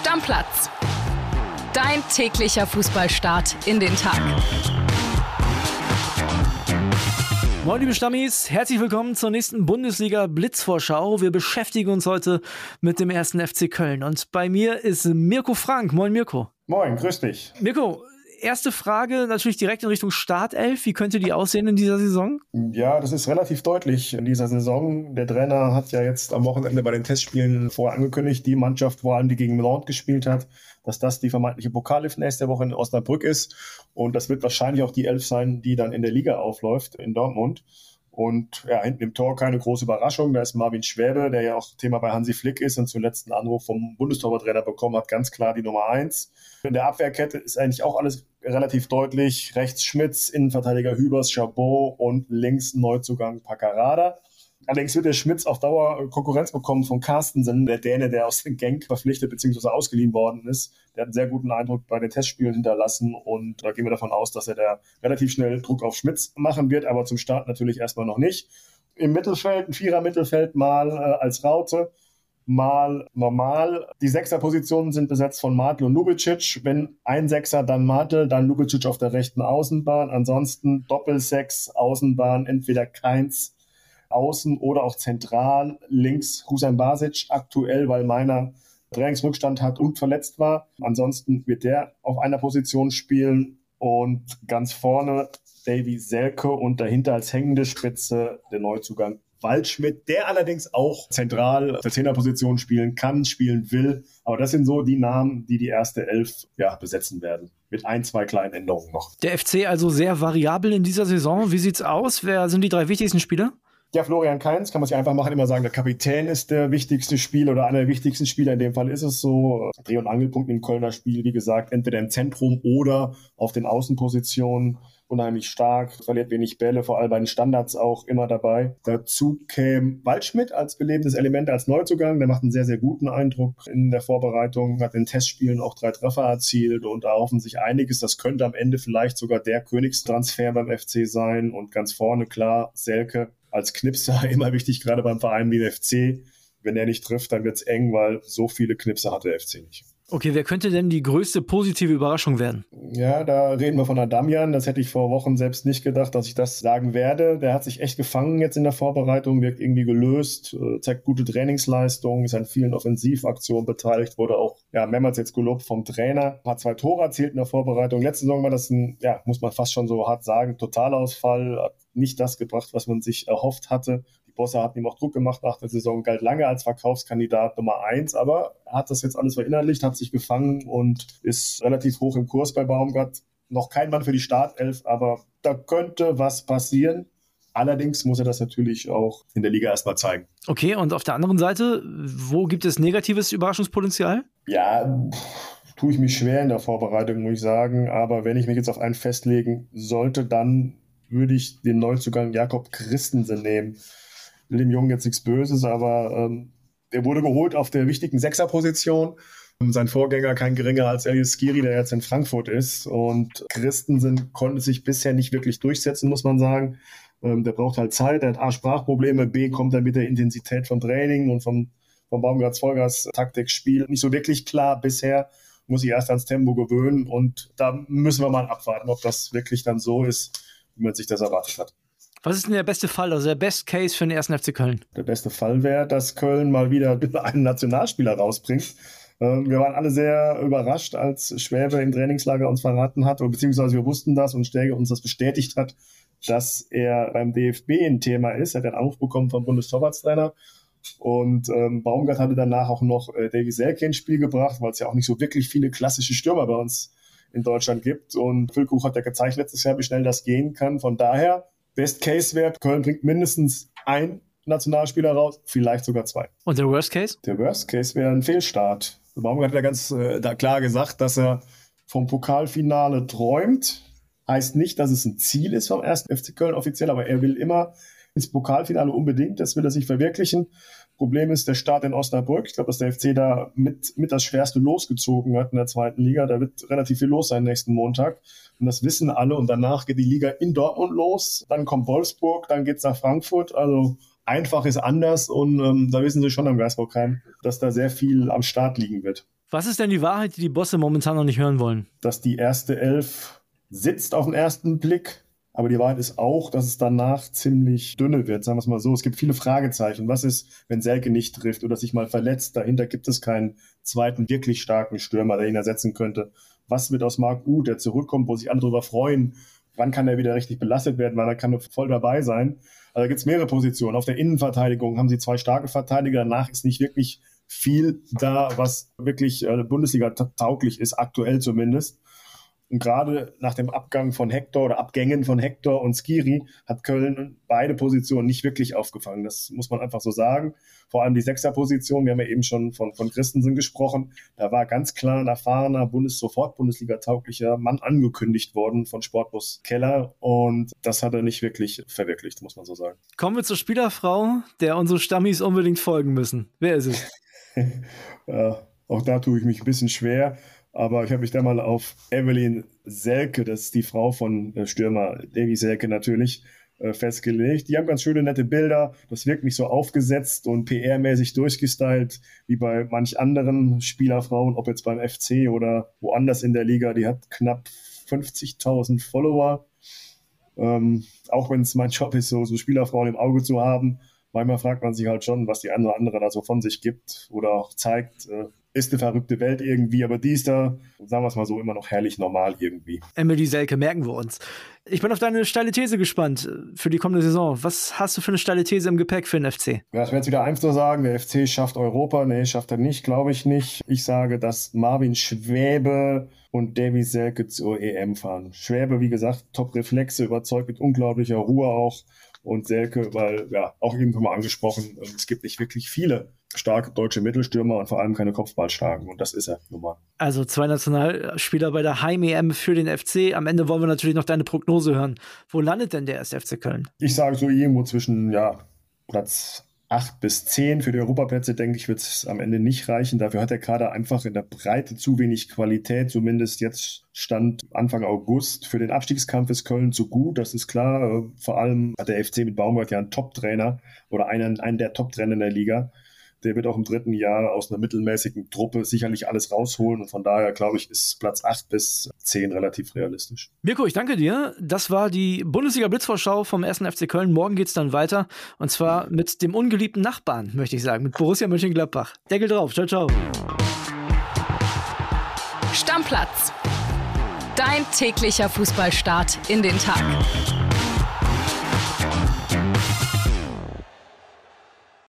Stammplatz. Dein täglicher Fußballstart in den Tag. Moin liebe Stammis, herzlich willkommen zur nächsten Bundesliga Blitzvorschau. Wir beschäftigen uns heute mit dem ersten FC Köln und bei mir ist Mirko Frank. Moin Mirko. Moin, grüß dich. Mirko, erste Frage natürlich direkt in Richtung Startelf. Wie könnte die aussehen in dieser Saison? Ja, das ist relativ deutlich in dieser Saison. Der Trainer hat ja jetzt am Wochenende bei den Testspielen vorher angekündigt, die Mannschaft, vor allem die gegen Lord gespielt hat, dass das die vermeintliche Pokallif nächste Woche in Osnabrück ist. Und das wird wahrscheinlich auch die Elf sein, die dann in der Liga aufläuft in Dortmund. Und ja, hinten im Tor keine große Überraschung. Da ist Marvin Schwäbe, der ja auch Thema bei Hansi Flick ist und zuletzt einen Anruf vom Bundestorwarttrainer bekommen hat, ganz klar die Nummer eins. In der Abwehrkette ist eigentlich auch alles relativ deutlich. Rechts Schmitz, Innenverteidiger Hübers, Chabot und links Neuzugang Paccarada. Allerdings wird der Schmitz auf Dauer Konkurrenz bekommen von Carstensen, der Däne, der aus Genk verpflichtet bzw. ausgeliehen worden ist. Der hat einen sehr guten Eindruck bei den Testspielen hinterlassen und da gehen wir davon aus, dass er da relativ schnell Druck auf Schmitz machen wird, aber zum Start natürlich erstmal noch nicht. Im Mittelfeld, ein Vierer-Mittelfeld mal äh, als Raute, mal normal. Die Sechserpositionen sind besetzt von Martel und Lubicic. Wenn ein Sechser, dann Martel, dann Lubicic auf der rechten Außenbahn. Ansonsten Doppelsechs, Außenbahn, entweder keins außen oder auch zentral links Husan Basic aktuell, weil meiner Trainingsrückstand hat und verletzt war. Ansonsten wird der auf einer Position spielen und ganz vorne Davy Selke und dahinter als hängende Spitze der Neuzugang Waldschmidt, der allerdings auch zentral auf der Zehnerposition spielen kann, spielen will. Aber das sind so die Namen, die die erste Elf ja, besetzen werden. Mit ein, zwei kleinen Änderungen noch. Der FC also sehr variabel in dieser Saison. Wie sieht's aus? Wer sind die drei wichtigsten Spieler? Ja, Florian Kainz kann man sich einfach machen, immer sagen, der Kapitän ist der wichtigste Spieler oder einer der wichtigsten Spieler. In dem Fall ist es so. Dreh- und Angelpunkt im Kölner Spiel, wie gesagt, entweder im Zentrum oder auf den Außenpositionen. Unheimlich stark, verliert wenig Bälle, vor allem bei den Standards auch immer dabei. Dazu käme Waldschmidt als belebendes Element, als Neuzugang. Der macht einen sehr, sehr guten Eindruck in der Vorbereitung, hat in Testspielen auch drei Treffer erzielt und erhoffen sich einiges. Das könnte am Ende vielleicht sogar der Königstransfer beim FC sein. Und ganz vorne, klar, Selke als Knipser immer wichtig, gerade beim Verein wie der FC. Wenn er nicht trifft, dann wird es eng, weil so viele Knipser hat der FC nicht. Okay, wer könnte denn die größte positive Überraschung werden? Ja, da reden wir von Adamian. Das hätte ich vor Wochen selbst nicht gedacht, dass ich das sagen werde. Der hat sich echt gefangen jetzt in der Vorbereitung, wirkt irgendwie gelöst, äh, zeigt gute Trainingsleistungen, ist an vielen Offensivaktionen beteiligt, wurde auch ja, mehrmals jetzt gelobt vom Trainer. Hat zwei Tore erzielt in der Vorbereitung. Letzte Saison war das ein, ja, muss man fast schon so hart sagen, Totalausfall. Hat nicht das gebracht, was man sich erhofft hatte. Bosse hat ihm auch Druck gemacht nach der Saison, galt lange als Verkaufskandidat Nummer eins, aber er hat das jetzt alles verinnerlicht, hat sich gefangen und ist relativ hoch im Kurs bei Baumgart. Noch kein Mann für die Startelf, aber da könnte was passieren. Allerdings muss er das natürlich auch in der Liga erstmal zeigen. Okay, und auf der anderen Seite, wo gibt es negatives Überraschungspotenzial? Ja, tue ich mich schwer in der Vorbereitung, muss ich sagen. Aber wenn ich mich jetzt auf einen festlegen sollte, dann würde ich den Neuzugang Jakob Christensen nehmen will dem Jungen jetzt nichts Böses, aber ähm, er wurde geholt auf der wichtigen Sechserposition. Sein Vorgänger kein geringer als Elias Skiri, der jetzt in Frankfurt ist. Und Christensen konnte sich bisher nicht wirklich durchsetzen, muss man sagen. Ähm, der braucht halt Zeit, er hat A, Sprachprobleme, B, kommt er mit der Intensität vom Training und vom, vom Baumgarts Vollgas Taktikspiel nicht so wirklich klar bisher. Muss sich erst ans Tempo gewöhnen und da müssen wir mal abwarten, ob das wirklich dann so ist, wie man sich das erwartet hat. Was ist denn der beste Fall, also der Best Case für den ersten FC Köln? Der beste Fall wäre, dass Köln mal wieder einen Nationalspieler rausbringt. Ähm, wir waren alle sehr überrascht, als Schwäbe im Trainingslager uns verraten hat, beziehungsweise wir wussten das und Stege uns das bestätigt hat, dass er beim DFB ein Thema ist. Er hat einen Anruf bekommen vom Bundestorwartstrainer. Und ähm, Baumgart hatte danach auch noch äh, Davy Selke ins Spiel gebracht, weil es ja auch nicht so wirklich viele klassische Stürmer bei uns in Deutschland gibt. Und Füllkuch hat ja gezeigt letztes Jahr, wie schnell das gehen kann. Von daher Best Case wäre, Köln bringt mindestens ein Nationalspieler raus, vielleicht sogar zwei. Und der Worst Case? Der Worst Case wäre ein Fehlstart. Baumgart hat ja ganz äh, da klar gesagt, dass er vom Pokalfinale träumt. Heißt nicht, dass es ein Ziel ist vom ersten FC Köln offiziell, aber er will immer ins Pokalfinale unbedingt. Das will er sich verwirklichen. Problem ist der Start in Osnabrück. Ich glaube, dass der FC da mit, mit das Schwerste losgezogen hat in der zweiten Liga. Da wird relativ viel los sein nächsten Montag. Und das wissen alle. Und danach geht die Liga in Dortmund los. Dann kommt Wolfsburg, dann geht's nach Frankfurt. Also einfach ist anders. Und ähm, da wissen sie schon am Geisbockheim, dass da sehr viel am Start liegen wird. Was ist denn die Wahrheit, die die Bosse momentan noch nicht hören wollen? Dass die erste Elf sitzt auf den ersten Blick, aber die Wahrheit ist auch, dass es danach ziemlich dünne wird, sagen wir es mal so. Es gibt viele Fragezeichen. Was ist, wenn Selke nicht trifft oder sich mal verletzt? Dahinter gibt es keinen zweiten wirklich starken Stürmer, der ihn ersetzen könnte. Was wird aus Marc Uth, der zurückkommt, wo sich alle darüber freuen? Wann kann er wieder richtig belastet werden? Wann kann er voll dabei sein? Also da gibt es mehrere Positionen. Auf der Innenverteidigung haben sie zwei starke Verteidiger. Danach ist nicht wirklich viel da, was wirklich äh, Bundesliga tauglich ist, aktuell zumindest. Und gerade nach dem Abgang von Hector oder Abgängen von Hector und Skiri hat Köln beide Positionen nicht wirklich aufgefangen. Das muss man einfach so sagen. Vor allem die Sechserposition, wir haben ja eben schon von, von Christensen gesprochen. Da war ganz klar ein erfahrener Bundes sofort Bundesliga-tauglicher Mann angekündigt worden von Sportbus Keller. Und das hat er nicht wirklich verwirklicht, muss man so sagen. Kommen wir zur Spielerfrau, der unsere Stammis unbedingt folgen müssen. Wer ist es? ja, auch da tue ich mich ein bisschen schwer. Aber ich habe mich da mal auf Evelyn Selke, das ist die Frau von äh, Stürmer Davy Selke natürlich, äh, festgelegt. Die haben ganz schöne, nette Bilder. Das wirkt nicht so aufgesetzt und PR-mäßig durchgestylt wie bei manch anderen Spielerfrauen, ob jetzt beim FC oder woanders in der Liga. Die hat knapp 50.000 Follower. Ähm, auch wenn es mein Job ist, so, so Spielerfrauen im Auge zu haben. Manchmal fragt man sich halt schon, was die eine oder andere da so von sich gibt oder auch zeigt. Äh, ist eine verrückte Welt irgendwie, aber die ist da, sagen wir es mal so, immer noch herrlich normal irgendwie. Emily Selke, merken wir uns. Ich bin auf deine steile These gespannt für die kommende Saison. Was hast du für eine steile These im Gepäck für den FC? Ja, ich werde jetzt wieder eins nur sagen, der FC schafft Europa. Nee, schafft er nicht, glaube ich nicht. Ich sage, dass Marvin Schwäbe und Davy Selke zur EM fahren. Schwäbe, wie gesagt, Top-Reflexe, überzeugt mit unglaublicher Ruhe auch. Und Selke, weil, ja, auch eben schon mal angesprochen, es gibt nicht wirklich viele starke deutsche Mittelstürmer und vor allem keine Kopfballstarken. Und das ist er nun mal. Also zwei Nationalspieler bei der Heim-EM für den FC. Am Ende wollen wir natürlich noch deine Prognose hören. Wo landet denn der erste FC Köln? Ich sage so irgendwo zwischen, ja, Platz 8 bis 10 für die Europaplätze, denke ich, wird es am Ende nicht reichen. Dafür hat der Kader einfach in der Breite zu wenig Qualität. Zumindest jetzt stand Anfang August. Für den Abstiegskampf ist Köln zu gut, das ist klar. Vor allem hat der FC mit Baumgart ja einen Top-Trainer oder einen, einen der Top-Trainer in der Liga der wird auch im dritten Jahr aus einer mittelmäßigen Truppe sicherlich alles rausholen. Und von daher, glaube ich, ist Platz 8 bis 10 relativ realistisch. Mirko, ich danke dir. Das war die Bundesliga-Blitzvorschau vom 1. FC Köln. Morgen geht es dann weiter. Und zwar mit dem ungeliebten Nachbarn, möchte ich sagen, mit Borussia Mönchengladbach. Deckel drauf. Ciao, ciao. Stammplatz. Dein täglicher Fußballstart in den Tag.